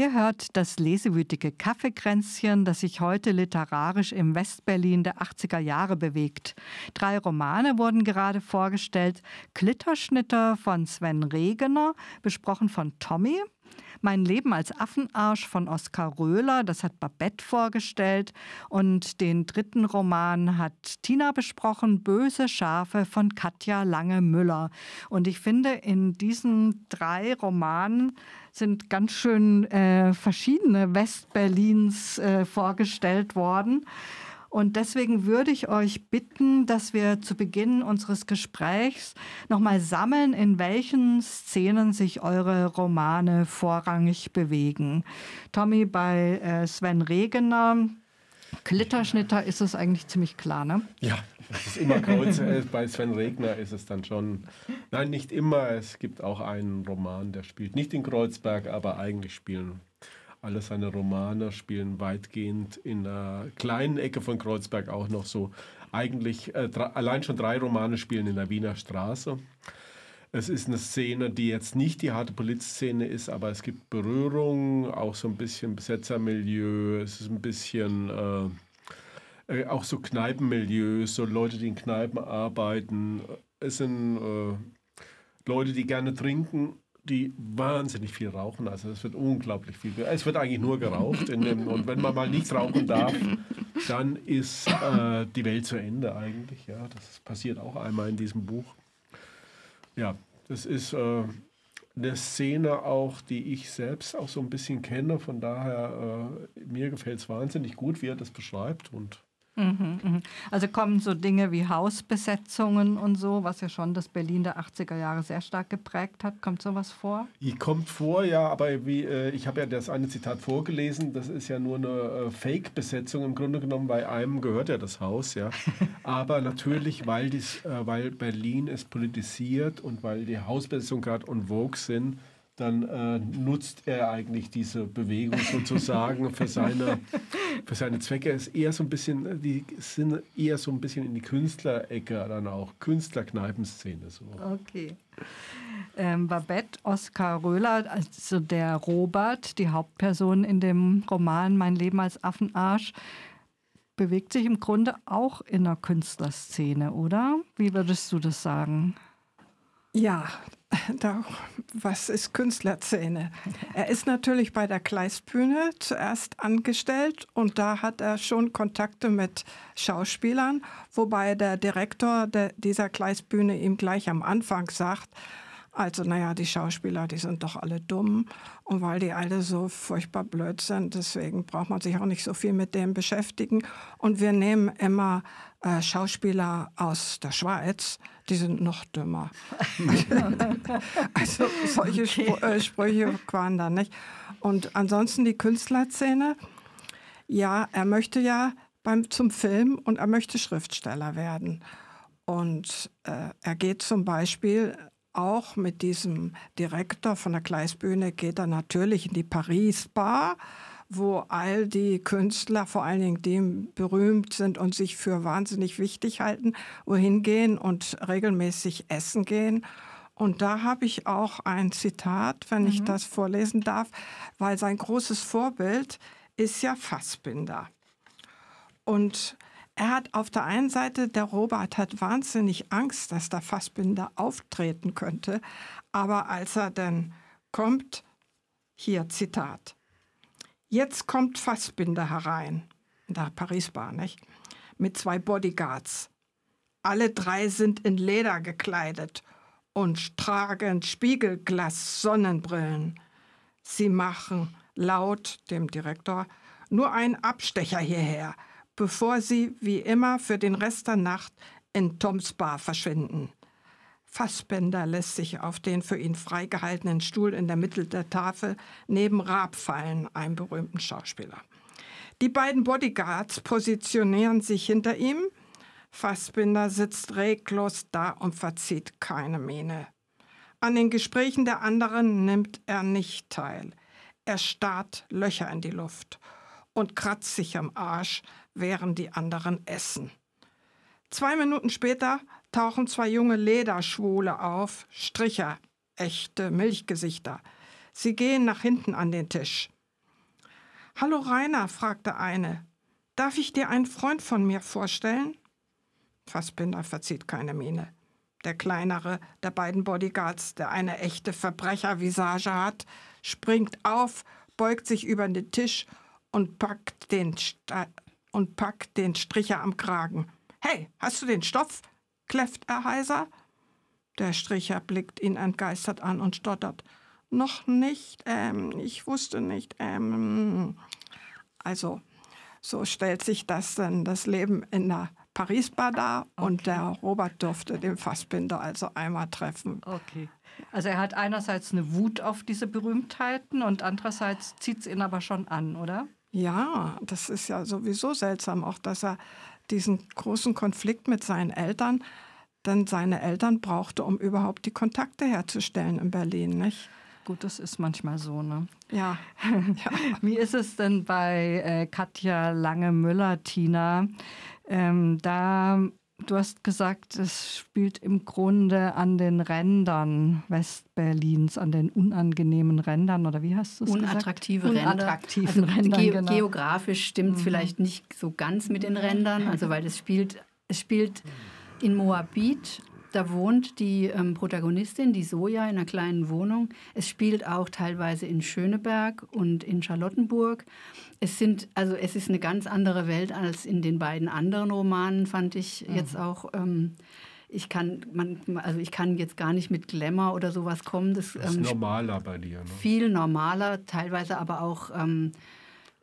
Ihr hört das lesewütige Kaffeekränzchen, das sich heute literarisch im Westberlin der 80er Jahre bewegt. Drei Romane wurden gerade vorgestellt. Klitterschnitter von Sven Regener, besprochen von Tommy. Mein Leben als Affenarsch von Oskar Röhler, das hat Babette vorgestellt. Und den dritten Roman hat Tina besprochen, Böse Schafe von Katja Lange-Müller. Und ich finde, in diesen drei Romanen sind ganz schön äh, verschiedene Westberlins äh, vorgestellt worden. Und deswegen würde ich euch bitten, dass wir zu Beginn unseres Gesprächs nochmal sammeln, in welchen Szenen sich eure Romane vorrangig bewegen. Tommy, bei äh, Sven Regener, Klitterschnitter ist es eigentlich ziemlich klar, ne? Ja, das ist immer Kreuz. Äh, bei Sven Regner ist es dann schon. Nein, nicht immer. Es gibt auch einen Roman, der spielt nicht in Kreuzberg, aber eigentlich spielen alle seine Romane spielen weitgehend in einer kleinen Ecke von Kreuzberg auch noch so. Eigentlich äh, allein schon drei Romane spielen in der Wiener Straße. Es ist eine Szene, die jetzt nicht die harte Polizszene ist, aber es gibt Berührungen, auch so ein bisschen Besetzermilieu, es ist ein bisschen äh, äh, auch so Kneipenmilieus, so Leute, die in Kneipen arbeiten. Es sind äh, Leute, die gerne trinken die wahnsinnig viel rauchen. Also es wird unglaublich viel. Es wird eigentlich nur geraucht. Dem, und wenn man mal nichts rauchen darf, dann ist äh, die Welt zu Ende eigentlich. Ja, das passiert auch einmal in diesem Buch. Ja, das ist äh, eine Szene auch, die ich selbst auch so ein bisschen kenne. Von daher, äh, mir gefällt es wahnsinnig gut, wie er das beschreibt. Und Mhm, mhm. Also kommen so Dinge wie Hausbesetzungen und so, was ja schon das Berlin der 80er Jahre sehr stark geprägt hat. Kommt sowas vor? Kommt vor, ja, aber wie, äh, ich habe ja das eine Zitat vorgelesen, das ist ja nur eine äh, Fake-Besetzung im Grunde genommen, bei einem gehört ja das Haus, ja. aber natürlich, weil, dies, äh, weil Berlin es politisiert und weil die Hausbesetzungen gerade on vogue sind, dann äh, nutzt er eigentlich diese Bewegung sozusagen für seine, für seine Zwecke. ist eher so ein bisschen, die sind eher so ein bisschen in die Künstlerecke dann auch, Künstlerkneipenszene. So. Okay. Ähm, Babette Oskar Röhler, also der Robert, die Hauptperson in dem Roman Mein Leben als Affenarsch, bewegt sich im Grunde auch in der Künstlerszene, oder? Wie würdest du das sagen? Ja, da, was ist Künstlerszene? Er ist natürlich bei der Kleistbühne zuerst angestellt und da hat er schon Kontakte mit Schauspielern, wobei der Direktor der, dieser Kleistbühne ihm gleich am Anfang sagt, also, naja, die Schauspieler, die sind doch alle dumm. Und weil die alle so furchtbar blöd sind, deswegen braucht man sich auch nicht so viel mit dem beschäftigen. Und wir nehmen immer äh, Schauspieler aus der Schweiz, die sind noch dümmer. also solche okay. Spr äh, Sprüche waren da nicht. Und ansonsten die Künstlerszene. Ja, er möchte ja beim, zum Film und er möchte Schriftsteller werden. Und äh, er geht zum Beispiel auch mit diesem Direktor von der Gleisbühne geht er natürlich in die Paris Bar, wo all die Künstler, vor allen Dingen die berühmt sind und sich für wahnsinnig wichtig halten, wohin gehen und regelmäßig essen gehen. Und da habe ich auch ein Zitat, wenn mhm. ich das vorlesen darf, weil sein großes Vorbild ist ja Fassbinder. Und er hat auf der einen Seite, der Robert hat wahnsinnig Angst, dass der Fassbinder auftreten könnte. Aber als er dann kommt, hier Zitat. Jetzt kommt Fassbinder herein, in der Paris-Bar, nicht? Mit zwei Bodyguards. Alle drei sind in Leder gekleidet und tragen Spiegelglas-Sonnenbrillen. Sie machen laut dem Direktor nur einen Abstecher hierher bevor sie wie immer für den Rest der Nacht in Toms Bar verschwinden. Fassbender lässt sich auf den für ihn freigehaltenen Stuhl in der Mitte der Tafel neben Raab fallen, einem berühmten Schauspieler. Die beiden Bodyguards positionieren sich hinter ihm. Fassbinder sitzt reglos da und verzieht keine Miene. An den Gesprächen der anderen nimmt er nicht teil. Er starrt Löcher in die Luft und kratzt sich am Arsch, während die anderen essen. Zwei Minuten später tauchen zwei junge Lederschwule auf, Stricher, echte Milchgesichter. Sie gehen nach hinten an den Tisch. Hallo Rainer, fragte eine. Darf ich dir einen Freund von mir vorstellen? Fassbinder verzieht keine Miene. Der kleinere der beiden Bodyguards, der eine echte Verbrechervisage hat, springt auf, beugt sich über den Tisch und packt den, Sta und packt den Stricher am Kragen. Hey, hast du den Stoff? Kläfft er heiser. Der Stricher blickt ihn entgeistert an und stottert. Noch nicht, ähm, ich wusste nicht, ähm. Also, so stellt sich das dann das Leben in der Paris-Bar dar okay. und der Robert durfte den Fassbinder also einmal treffen. Okay. Also er hat einerseits eine Wut auf diese Berühmtheiten und andererseits zieht es ihn aber schon an, oder? Ja, das ist ja sowieso seltsam, auch dass er diesen großen Konflikt mit seinen Eltern dann seine Eltern brauchte, um überhaupt die Kontakte herzustellen in Berlin, nicht? Gut, das ist manchmal so, ne? Ja. ja. Wie ist es denn bei äh, Katja Lange-Müller, Tina? Ähm, da, du hast gesagt, es spielt im Grunde an den Rändern Westberlins, an den unangenehmen Rändern, oder wie hast du es Unattraktive gesagt? Ränder. Unattraktiven also, Rändern, ge genau. Geografisch stimmt es mhm. vielleicht nicht so ganz mit den Rändern, also weil es spielt, es spielt in Moabit da wohnt die ähm, Protagonistin, die Soja, in einer kleinen Wohnung. Es spielt auch teilweise in Schöneberg und in Charlottenburg. Es sind, also es ist eine ganz andere Welt als in den beiden anderen Romanen, fand ich mhm. jetzt auch. Ähm, ich kann, man, also ich kann jetzt gar nicht mit Glamour oder sowas kommen. Das, das ist ähm, normaler bei dir. Ne? Viel normaler, teilweise aber auch ähm,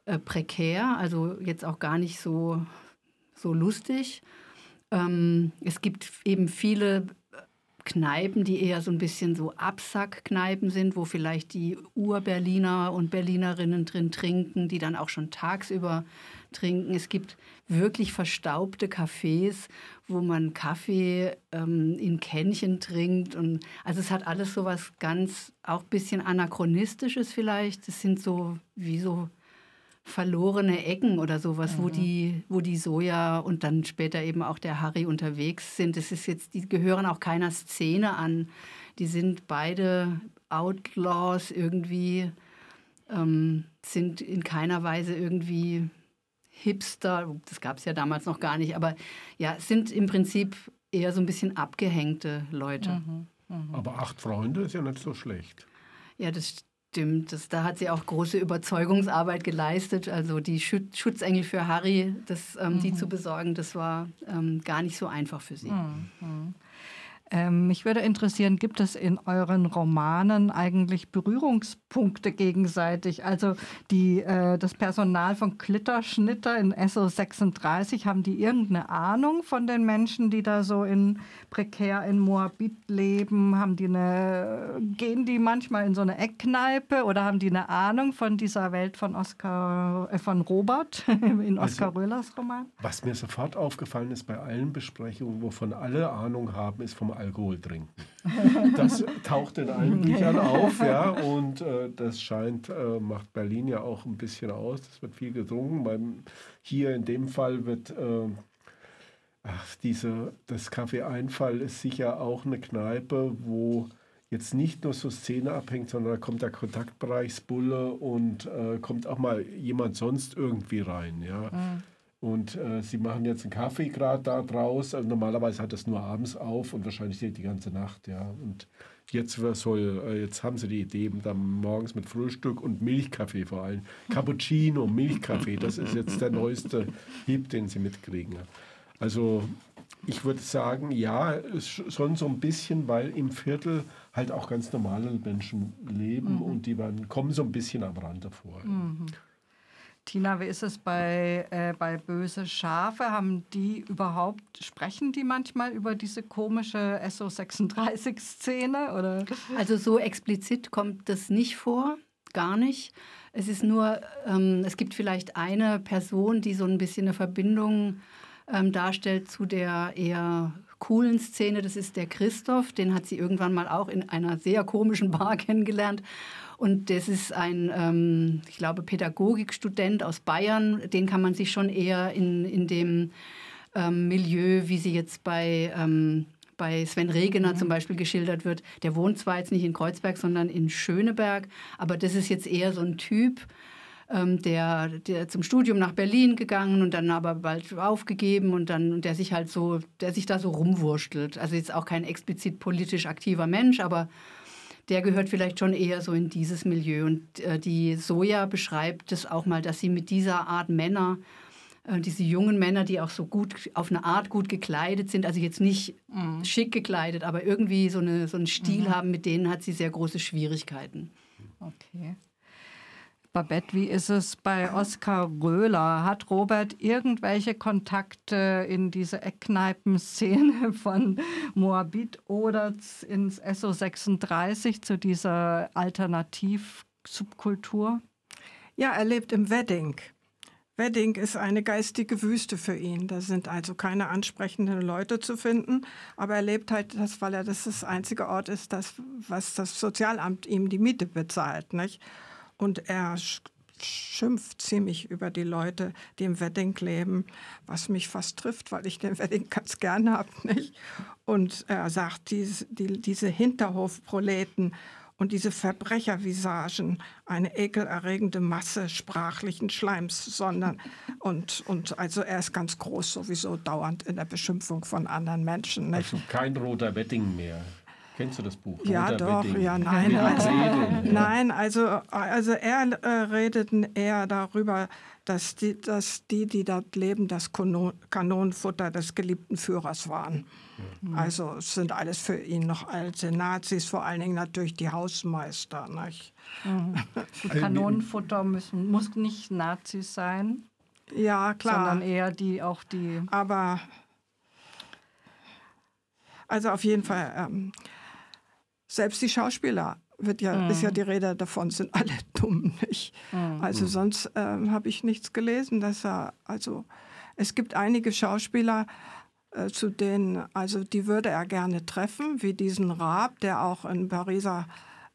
äh, prekär, also jetzt auch gar nicht so, so lustig. Ähm, es gibt eben viele äh, Kneipen, die eher so ein bisschen so Absackkneipen sind, wo vielleicht die Ur-Berliner und Berlinerinnen drin trinken, die dann auch schon tagsüber trinken. Es gibt wirklich verstaubte Cafés, wo man Kaffee ähm, in Kännchen trinkt. Und, also es hat alles so was ganz, auch ein bisschen anachronistisches vielleicht. Es sind so wie so verlorene Ecken oder sowas, mhm. wo, die, wo die Soja und dann später eben auch der Harry unterwegs sind. Das ist jetzt, die gehören auch keiner Szene an. Die sind beide Outlaws irgendwie, ähm, sind in keiner Weise irgendwie Hipster. Das gab es ja damals noch gar nicht, aber ja, sind im Prinzip eher so ein bisschen abgehängte Leute. Mhm. Mhm. Aber acht Freunde ist ja nicht so schlecht. Ja, das stimmt. Das, da hat sie auch große Überzeugungsarbeit geleistet. Also die Schutzengel für Harry, das, ähm, mhm. die zu besorgen, das war ähm, gar nicht so einfach für sie. Mhm. Ähm, mich würde interessieren, gibt es in euren Romanen eigentlich Berührungspunkte gegenseitig? Also die, äh, das Personal von Klitterschnitter in SO 36, haben die irgendeine Ahnung von den Menschen, die da so in prekär in Moabit leben? Haben die eine, gehen die manchmal in so eine Eckkneipe oder haben die eine Ahnung von dieser Welt von Oscar, äh, von Robert in Oskar also, Röhlers Roman? Was mir sofort aufgefallen ist bei allen Besprechungen, wovon alle Ahnung haben, ist vom Alkohol trinken. Das taucht in allen Büchern auf, ja, und äh, das scheint, äh, macht Berlin ja auch ein bisschen aus. Es wird viel getrunken. Beim, hier in dem Fall wird, äh, ach, diese, das Café Einfall ist sicher auch eine Kneipe, wo jetzt nicht nur so Szene abhängt, sondern da kommt der Kontaktbereichsbulle und äh, kommt auch mal jemand sonst irgendwie rein, ja. Mhm. Und äh, sie machen jetzt einen Kaffee gerade da draus. Also normalerweise hat das nur abends auf und wahrscheinlich die ganze Nacht, ja. Und jetzt soll, äh, jetzt haben sie die Idee, dann morgens mit Frühstück und Milchkaffee vor allem. Cappuccino, Milchkaffee, das ist jetzt der neueste Hieb, den sie mitkriegen. Also ich würde sagen, ja, schon so ein bisschen, weil im Viertel halt auch ganz normale Menschen leben mhm. und die werden, kommen so ein bisschen am Rand davor. Mhm. Tina, wie ist es bei, äh, bei Böse Schafe? Haben die überhaupt, sprechen die manchmal über diese komische SO36-Szene? Also so explizit kommt das nicht vor, gar nicht. Es ist nur, ähm, es gibt vielleicht eine Person, die so ein bisschen eine Verbindung ähm, darstellt zu der eher coolen Szene. Das ist der Christoph, den hat sie irgendwann mal auch in einer sehr komischen Bar kennengelernt. Und das ist ein, ähm, ich glaube, Pädagogikstudent aus Bayern. Den kann man sich schon eher in, in dem ähm, Milieu, wie sie jetzt bei, ähm, bei Sven Regener mhm. zum Beispiel geschildert wird. Der wohnt zwar jetzt nicht in Kreuzberg, sondern in Schöneberg, aber das ist jetzt eher so ein Typ, ähm, der, der zum Studium nach Berlin gegangen und dann aber bald aufgegeben und dann und der sich halt so, der sich da so rumwurschtelt. Also jetzt auch kein explizit politisch aktiver Mensch, aber der gehört vielleicht schon eher so in dieses Milieu. Und äh, die Soja beschreibt es auch mal, dass sie mit dieser Art Männer äh, diese jungen Männer, die auch so gut, auf eine Art gut gekleidet sind, also jetzt nicht mhm. schick gekleidet, aber irgendwie so, eine, so einen Stil mhm. haben, mit denen hat sie sehr große Schwierigkeiten. Okay. Babette, wie ist es bei Oskar Röhler? Hat Robert irgendwelche Kontakte in diese Eckkneipenszene von Moabit oder ins SO36 zu dieser Alternativsubkultur? Ja, er lebt im Wedding. Wedding ist eine geistige Wüste für ihn. Da sind also keine ansprechenden Leute zu finden. Aber er lebt halt das, weil er das das einzige Ort ist, das, was das Sozialamt ihm die Miete bezahlt. Nicht? Und er schimpft ziemlich über die Leute, die im Wedding leben, was mich fast trifft, weil ich den Wedding ganz gerne habe. Und er sagt, diese, die, diese Hinterhofproleten und diese Verbrechervisagen, eine ekelerregende Masse sprachlichen Schleims, sondern und, und also er ist ganz groß sowieso dauernd in der Beschimpfung von anderen Menschen. Nicht? Also kein roter Wedding mehr. Kennst du das Buch? Ja, Roter doch, Wedding. ja, nein. Also, nein, also, also er äh, redet eher darüber, dass die, dass die, die dort leben, das Kanonenfutter des geliebten Führers waren. Mhm. Also es sind alles für ihn noch alte Nazis, vor allen Dingen natürlich die Hausmeister. Nicht? Mhm. Die Kanonenfutter müssen, muss nicht Nazis sein. Ja, klar. Sondern eher die auch die. Aber also auf jeden Fall, ähm, selbst die Schauspieler wird ja, mhm. ist ja die Rede davon, sind alle dumm, nicht? Mhm. Also mhm. sonst ähm, habe ich nichts gelesen, dass er, also es gibt einige Schauspieler, äh, zu denen, also die würde er gerne treffen, wie diesen Raab, der auch in Pariser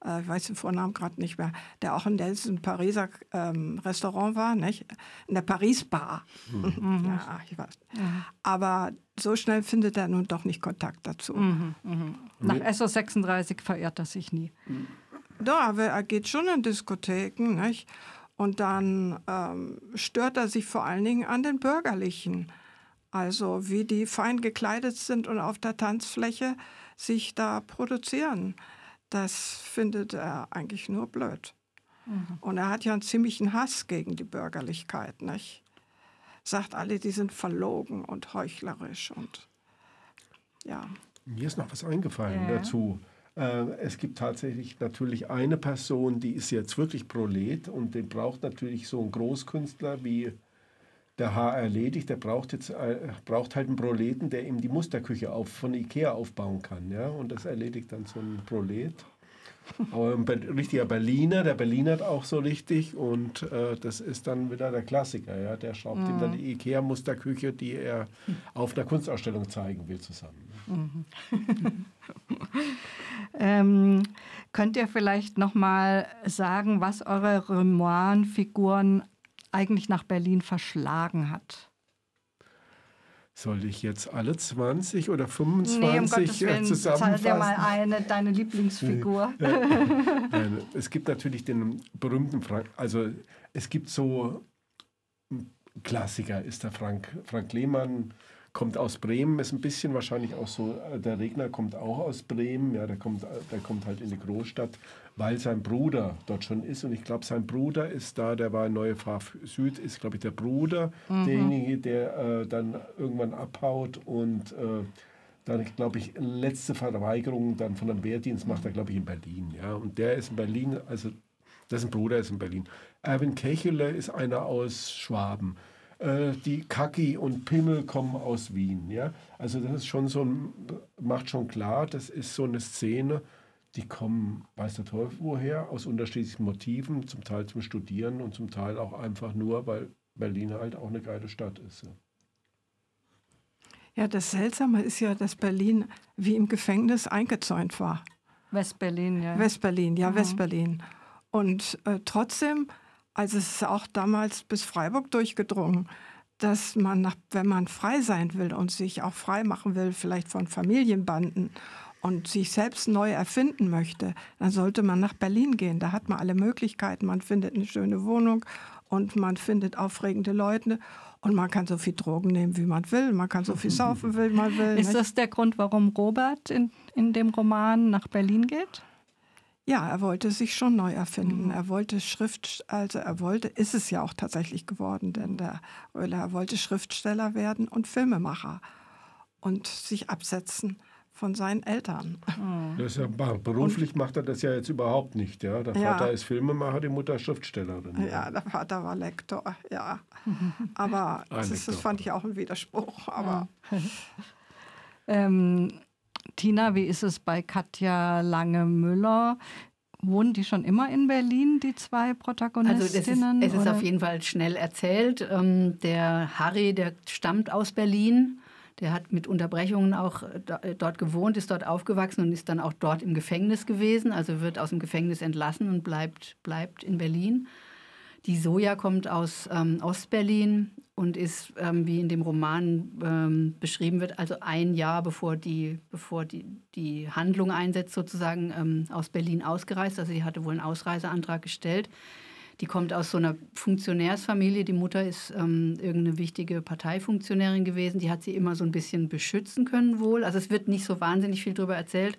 äh, ich weiß den Vornamen gerade nicht mehr, der auch in diesem Pariser ähm, Restaurant war, nicht? in der Paris Bar. Mhm. ja, ich weiß. Mhm. Aber so schnell findet er nun doch nicht Kontakt dazu. Mhm. mhm. Nach SO36 verirrt er sich nie. Doch, aber er geht schon in Diskotheken, nicht? Und dann ähm, stört er sich vor allen Dingen an den Bürgerlichen. Also wie die fein gekleidet sind und auf der Tanzfläche sich da produzieren das findet er eigentlich nur blöd. Mhm. Und er hat ja einen ziemlichen Hass gegen die Bürgerlichkeit, nicht? Sagt alle, die sind verlogen und heuchlerisch und ja. Mir ist noch was eingefallen ja. dazu. Äh, es gibt tatsächlich natürlich eine Person, die ist jetzt wirklich Prolet und den braucht natürlich so ein Großkünstler wie der Haar erledigt. Der braucht jetzt äh, braucht halt einen Proleten, der ihm die Musterküche auf, von Ikea aufbauen kann. Ja? Und das erledigt dann so ein Prolet. Aber ein richtiger Berliner, der Berliner hat auch so richtig und äh, das ist dann wieder der Klassiker. Ja? Der schraubt mhm. ihm dann die Ikea-Musterküche, die er auf einer Kunstausstellung zeigen will, zusammen. Mhm. ähm, könnt ihr vielleicht noch mal sagen, was eure Romanfiguren eigentlich nach Berlin verschlagen hat? Soll ich jetzt alle 20 oder 25 nee, um Gottes Willen, zusammenfassen? dir mal eine, deine Lieblingsfigur. Nein, es gibt natürlich den berühmten Frank, also es gibt so Klassiker, ist der Frank, Frank Lehmann, kommt aus Bremen, ist ein bisschen wahrscheinlich auch so, äh, der Regner kommt auch aus Bremen, ja, der kommt, der kommt halt in die Großstadt weil sein Bruder dort schon ist. Und ich glaube, sein Bruder ist da, der war in Neue Pfaff Süd, ist, glaube ich, der Bruder, mhm. derjenige, der äh, dann irgendwann abhaut und äh, dann, glaube ich, letzte Verweigerung dann von einem Wehrdienst macht er, glaube ich, in Berlin. Ja? Und der ist in Berlin, also dessen Bruder ist in Berlin. Erwin Kechele ist einer aus Schwaben. Äh, die Kaki und Pimmel kommen aus Wien. Ja? Also das ist schon so ein, macht schon klar, das ist so eine Szene, die kommen, weiß der Teufel woher, aus unterschiedlichen Motiven, zum Teil zum Studieren und zum Teil auch einfach nur, weil Berlin halt auch eine geile Stadt ist. Ja, das Seltsame ist ja, dass Berlin wie im Gefängnis eingezäunt war. Westberlin, ja. Westberlin, ja, mhm. Westberlin. Und äh, trotzdem, also es ist auch damals bis Freiburg durchgedrungen, dass man, nach, wenn man frei sein will und sich auch frei machen will, vielleicht von Familienbanden und sich selbst neu erfinden möchte, dann sollte man nach Berlin gehen. Da hat man alle Möglichkeiten. Man findet eine schöne Wohnung und man findet aufregende Leute und man kann so viel Drogen nehmen, wie man will, man kann so viel saufen, wie man will. Ist nicht? das der Grund, warum Robert in, in dem Roman nach Berlin geht? Ja, er wollte sich schon neu erfinden. Er wollte Schrift, also er wollte, ist es ja auch tatsächlich geworden, denn der Röhler er wollte Schriftsteller werden und Filmemacher und sich absetzen von seinen Eltern. Das ist ja, beruflich macht er das ja jetzt überhaupt nicht. Ja? Der Ja. Vater ist Filmemacher, die Mutter Schriftstellerin. Ja, der Vater war Lektor, ja. Aber das, ist, das fand ich auch ein Widerspruch. Aber Ähm, Tina, wie ist es bei Katja Lange-Müller? Wohnen die schon immer in Berlin, die zwei Also es ist, Protagonistinnen? es ist auf jeden Fall schnell erzählt. Ähm, der Harry, der stammt aus Berlin. Der hat mit Unterbrechungen auch äh, äh, dort gewohnt, ist dort aufgewachsen und ist dann auch dort im Gefängnis gewesen. Also wird aus dem Gefängnis entlassen und bleibt, bleibt in Berlin. Die Soja kommt aus ähm, Ostberlin und ist, ähm, wie in dem Roman ähm, beschrieben wird, also ein Jahr bevor die, bevor die, die Handlung einsetzt, sozusagen ähm, aus Berlin ausgereist. Also sie hatte wohl einen Ausreiseantrag gestellt. Die kommt aus so einer Funktionärsfamilie. Die Mutter ist ähm, irgendeine wichtige Parteifunktionärin gewesen. Die hat sie immer so ein bisschen beschützen können wohl. Also es wird nicht so wahnsinnig viel darüber erzählt.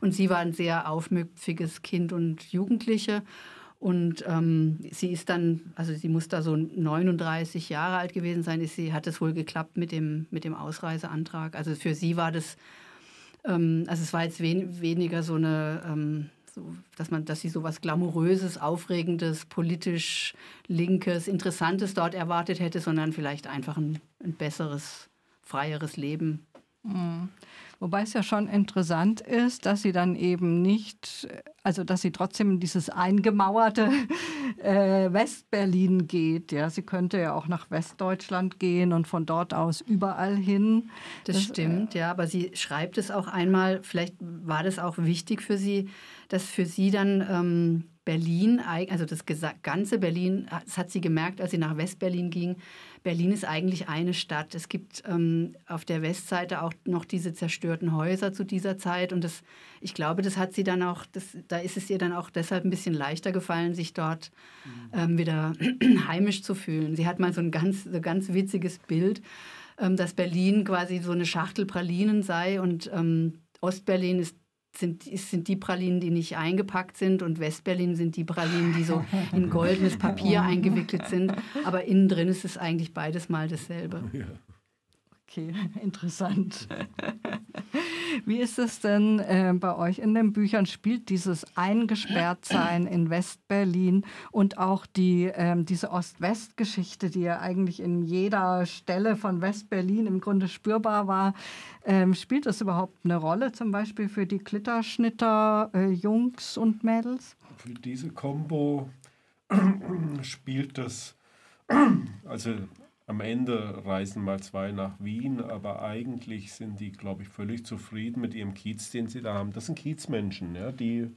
Und sie war ein sehr aufmüpfiges Kind und Jugendliche. Und ähm, sie ist dann, also sie muss da so 39 Jahre alt gewesen sein, ist sie, hat es wohl geklappt mit dem, mit dem Ausreiseantrag. Also für sie war das, ähm, also es war jetzt wen, weniger so eine, ähm, dass man, dass sie so was Glamouröses, Aufregendes, politisch Linkes, Interessantes dort erwartet hätte, sondern vielleicht einfach ein, ein besseres, freieres Leben. Wobei es ja schon interessant ist, dass sie dann eben nicht, also dass sie trotzdem in dieses eingemauerte äh, Westberlin geht. Ja, sie könnte ja auch nach Westdeutschland gehen und von dort aus überall hin. Das, Das, stimmt, ja, aber sie schreibt es auch einmal, vielleicht war das auch wichtig für sie, dass für sie dann ähm, Berlin, also das ganze Berlin, das hat sie gemerkt, als sie nach Westberlin ging, Berlin ist eigentlich eine Stadt. Es gibt ähm, auf der Westseite auch noch diese zerstörten Häuser zu dieser Zeit und das, ich glaube, das hat sie dann auch, das, da ist es ihr dann auch deshalb ein bisschen leichter gefallen, sich dort ähm, wieder heimisch zu fühlen. Sie hat mal so ein ganz, so ganz witziges Bild, ähm, dass Berlin quasi so eine Schachtel Pralinen sei und ähm, Ostberlin ist sind, sind die Pralinen, die nicht eingepackt sind und Westberlin sind die Pralinen, die so in goldenes Papier eingewickelt sind. Aber innen drin ist es eigentlich beides mal dasselbe. Ja. Okay, interessant. Wie ist es denn äh, bei euch in den Büchern? Spielt dieses Eingesperrtsein in Westberlin und auch die, ähm, diese Ost-West-Geschichte, die ja eigentlich in jeder Stelle von Westberlin im Grunde spürbar war, ähm, spielt das überhaupt eine Rolle, zum Beispiel für die Klitterschnitter, äh, Jungs und Mädels? Für diese Combo spielt das, also am Ende reisen mal zwei nach Wien, aber eigentlich sind die, glaube ich, völlig zufrieden mit ihrem Kiez, den sie da haben. Das sind Kiezmenschen, ja, die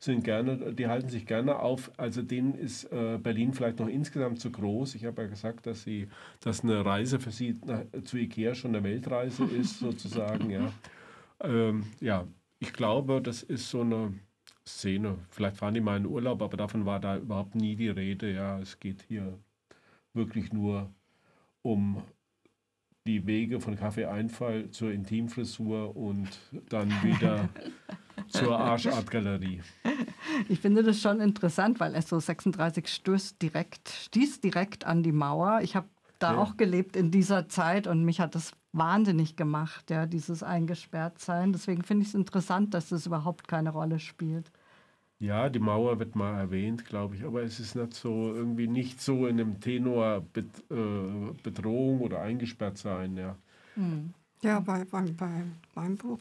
sind gerne, die halten sich gerne auf. Also denen ist äh, Berlin vielleicht noch insgesamt zu groß. Ich habe ja gesagt, dass sie, dass eine Reise für sie nach, zu Ikea schon eine Weltreise ist, sozusagen, ja. Ähm, ja, ich glaube, das ist so eine Szene. Vielleicht fahren die mal in Urlaub, aber davon war da überhaupt nie die Rede. Ja, es geht hier wirklich nur um die Wege von Kaffeeeinfall zur Intimfrisur und dann wieder zur Arschartgalerie. Ich finde das schon interessant, weil SO 36 stößt direkt, stieß direkt an die Mauer. Ich habe da Ja. auch gelebt in dieser Zeit und mich hat das wahnsinnig gemacht, ja, dieses Eingesperrtsein. Deswegen finde ich es interessant, dass das überhaupt keine Rolle spielt. Ja, die Mauer wird mal erwähnt, glaube ich, aber es ist nicht so, irgendwie nicht so in dem Tenor Bet, äh, Bedrohung oder eingesperrt sein, ja. ja, bei, bei, bei meinem Buch,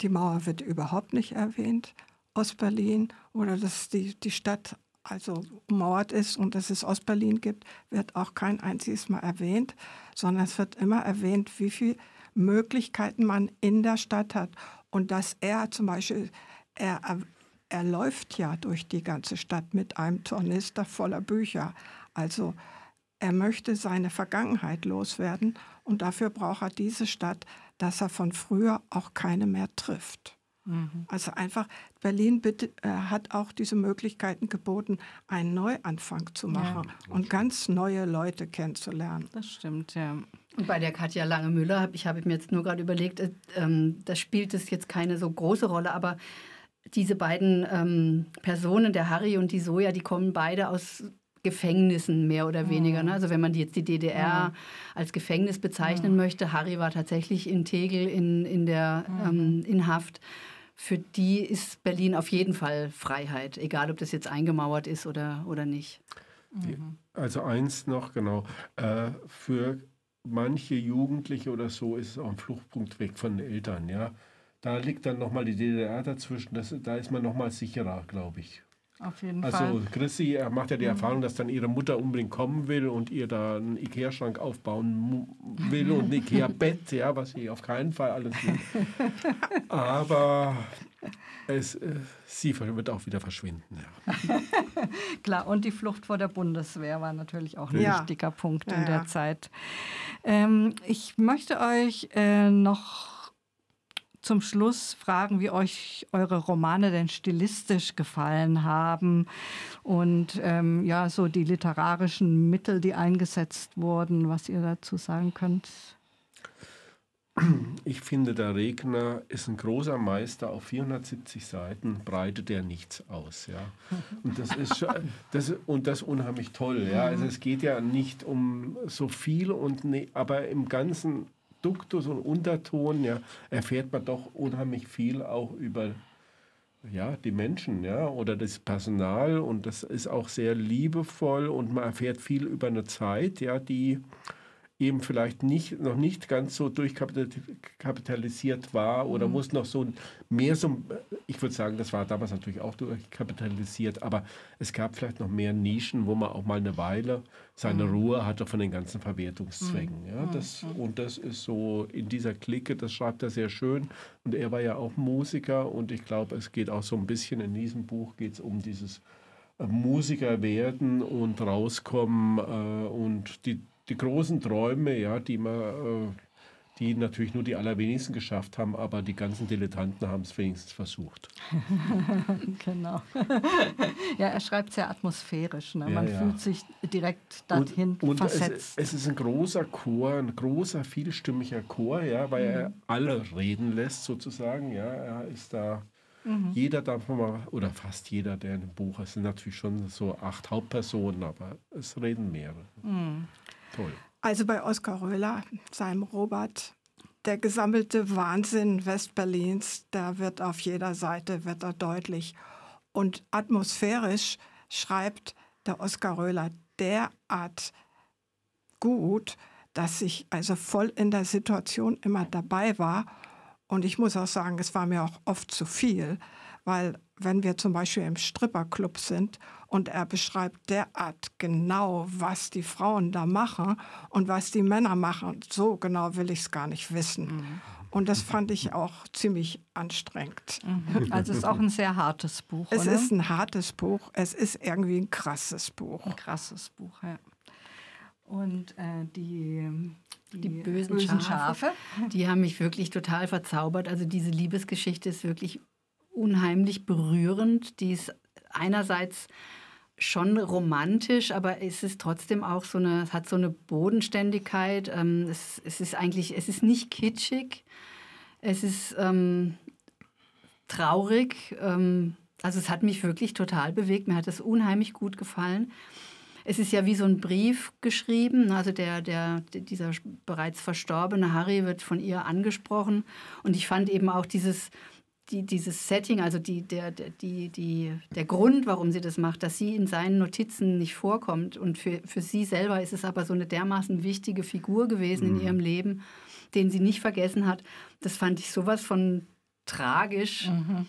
die Mauer wird überhaupt nicht erwähnt. Ostberlin oder dass die, die Stadt also ummauert ist und dass es Ostberlin gibt, wird auch kein einziges Mal erwähnt, sondern es wird immer erwähnt, wie viele Möglichkeiten man in der Stadt hat. Und dass er zum Beispiel, er, er läuft ja durch die ganze Stadt mit einem Tornister voller Bücher. Also er möchte seine Vergangenheit loswerden und dafür braucht er diese Stadt, dass er von früher auch keine mehr trifft. Also einfach, Berlin bitte, äh, hat auch diese Möglichkeiten geboten, einen Neuanfang zu machen und ganz neue Leute kennenzulernen. Das stimmt, ja. Und bei der Katja Lange-Müller habe ich, hab ich mir jetzt nur gerade überlegt, äh, ähm, da spielt es jetzt keine so große Rolle, aber diese beiden ähm, Personen, der Harry und die Soja, die kommen beide aus Gefängnissen mehr oder weniger. Ne? Also wenn man jetzt die DDR als Gefängnis bezeichnen möchte, Harry war tatsächlich in Tegel in, in, der, ähm, in Haft. Für die ist Berlin auf jeden Fall Freiheit, egal ob das jetzt eingemauert ist oder, oder nicht. Die, also eins noch, genau. Äh, für manche Jugendliche oder so ist es auch ein Fluchtpunkt weg von den Eltern, ja. Da liegt dann nochmal die DDR dazwischen, das, da ist man nochmal sicherer, glaube ich. Auf jeden Also Fall. Chrissy er macht ja die Mhm. Erfahrung, dass dann ihre Mutter unbedingt kommen will und ihr da einen Ikea-Schrank aufbauen will und ein Ikea-Bett, ja, was sie auf keinen Fall alles will. Aber es, äh, sie wird auch wieder verschwinden. Ja. Klar, und die Flucht vor der Bundeswehr war natürlich auch ein Ja. wichtiger Punkt Ja, in der ja. Zeit. Ähm, ich möchte euch äh, noch zum Schluss fragen, wie euch eure Romane denn stilistisch gefallen haben und ähm, ja, so die literarischen Mittel, die eingesetzt wurden, was ihr dazu sagen könnt. Ich finde, der Regner ist ein großer Meister. Auf 470 Seiten breitet er nichts aus. Ja. Und das ist das, und das unheimlich toll. Ja. Also es geht ja nicht um so viel, und ne, aber im ganzen Duktus und Unterton ja, erfährt man doch unheimlich viel auch über ja, die Menschen ja, oder das Personal. Und das ist auch sehr liebevoll und man erfährt viel über eine Zeit, ja, die eben vielleicht nicht, noch nicht ganz so durchkapitalisiert war oder wo es noch so mehr so, ich würde sagen, das war damals natürlich auch durchkapitalisiert, aber es gab vielleicht noch mehr Nischen, wo man auch mal eine Weile seine Ruhe hatte von den ganzen Verwertungszwängen. Ja, das, und das ist so in dieser Clique, das schreibt er sehr schön. Und er war ja auch Musiker und ich glaube, es geht auch so ein bisschen in diesem Buch geht es um dieses äh, Musiker werden und rauskommen äh, und die, die großen Träume, ja, die man, äh, die natürlich nur die allerwenigsten geschafft haben, aber die ganzen Dilettanten haben es wenigstens versucht. Genau. ja, er schreibt sehr atmosphärisch. Ne? Ja, Man ja. fühlt sich direkt dahin und es, versetzt. es ist ein großer Chor, ein großer, vielstimmiger Chor, ja, weil er alle reden lässt sozusagen. Ja, er ist da. Jeder darf mal, oder fast jeder, der in dem Buch ist, sind natürlich schon so acht Hauptpersonen, aber es reden mehrere. Toll. Also bei Oskar Röhler, seinem Robert, der gesammelte Wahnsinn Westberlins, da wird auf jeder Seite wird er deutlich. Und atmosphärisch schreibt der Oskar Röhler derart gut, dass ich also voll in der Situation immer dabei war. Und ich muss auch sagen, es war mir auch oft zu viel, weil wenn wir zum Beispiel im Stripperclub sind und er beschreibt derart genau, was die Frauen da machen und was die Männer machen, so genau will ich es gar nicht wissen. Und das fand ich auch ziemlich anstrengend. Also es ist auch ein sehr hartes Buch. Es oder? ist ein hartes Buch, es ist irgendwie ein krasses Buch. ein krasses Buch, ja. Und äh, die, Die bösen, Schafe, die haben mich wirklich total verzaubert. Also diese Liebesgeschichte ist wirklich unheimlich berührend. Die ist einerseits schon romantisch, aber es ist trotzdem auch so eine, es hat so eine Bodenständigkeit. Ähm, es, es ist eigentlich, es ist nicht kitschig. Es ist ähm, traurig. Ähm, also es hat mich wirklich total bewegt. Mir hat es unheimlich gut gefallen. Es ist ja wie so ein Brief geschrieben. Also der, der, dieser bereits verstorbene Harry wird von ihr angesprochen. Und ich fand eben auch dieses, die, dieses Setting, also die, der, die, die, der Grund, warum sie das macht, dass sie in seinen Notizen nicht vorkommt. Und für, für sie selber ist es aber so eine dermaßen wichtige Figur gewesen in ihrem Leben, den sie nicht vergessen hat. Das fand ich sowas von tragisch. Ähm,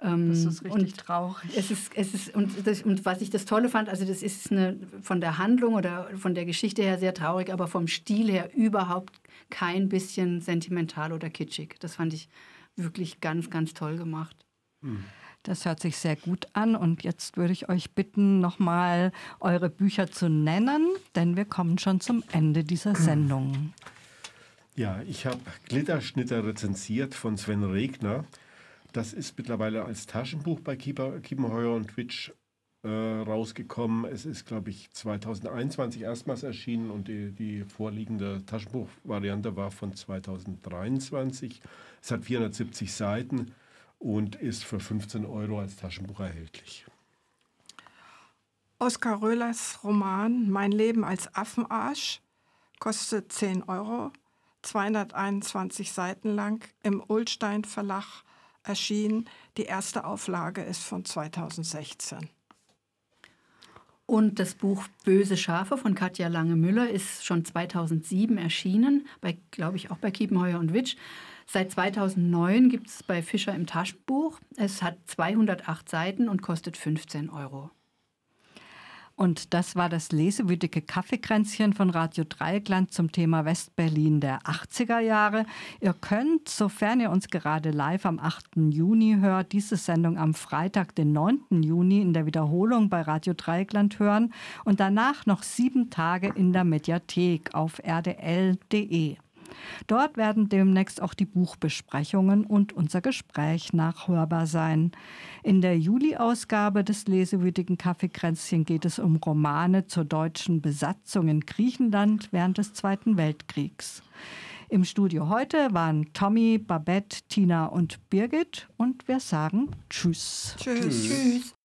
Das ist richtig und traurig. es ist, es ist und, das, und was ich das Tolle fand, also das ist eine, von der Handlung oder von der Geschichte her sehr traurig, aber vom Stil her überhaupt kein bisschen sentimental oder kitschig. Das fand ich wirklich ganz, ganz toll gemacht. Das hört sich sehr gut an. Und jetzt würde ich euch bitten, nochmal eure Bücher zu nennen, denn wir kommen schon zum Ende dieser Sendung. Ja, ich habe Glitterschnitter rezensiert von Sven Regner. Das ist mittlerweile als Taschenbuch bei Kiepenheuer und Twitch äh, rausgekommen. Es ist, glaube ich, 2021 erstmals erschienen und die, die vorliegende Taschenbuchvariante war von 2023. Es hat 470 Seiten und ist für 15 Euro als Taschenbuch erhältlich. Oskar Röhlers Roman Mein Leben als Affenarsch kostet 10 Euro, 221 Seiten lang, im Ulstein Verlag erschienen. Die erste Auflage ist von 2016. Und das Buch Böse Schafe von Katja Lange-Müller ist schon 2007 erschienen, glaube ich, auch bei Kiepenheuer und Witsch. Seit 2009 gibt es bei Fischer im Taschenbuch. Es hat 208 Seiten und kostet 15 Euro. Und das war das lesewütige Kaffeekränzchen von Radio Dreieckland zum Thema Westberlin der 80er Jahre. Ihr könnt, sofern ihr uns gerade live am 8. Juni hört, diese Sendung am Freitag, den 9. Juni in der Wiederholung bei Radio Dreieckland hören und danach noch sieben Tage in der Mediathek auf rdl.de. Dort werden demnächst auch die Buchbesprechungen und unser Gespräch nachhörbar sein. In der Juli-Ausgabe des lesewütigen Kaffeekränzchen geht es um Romane zur deutschen Besatzung in Griechenland während des Zweiten Weltkriegs. Im Studio heute waren Tommy, Babette, Tina und Birgit und wir sagen Tschüss. Tschüss. Tschüss.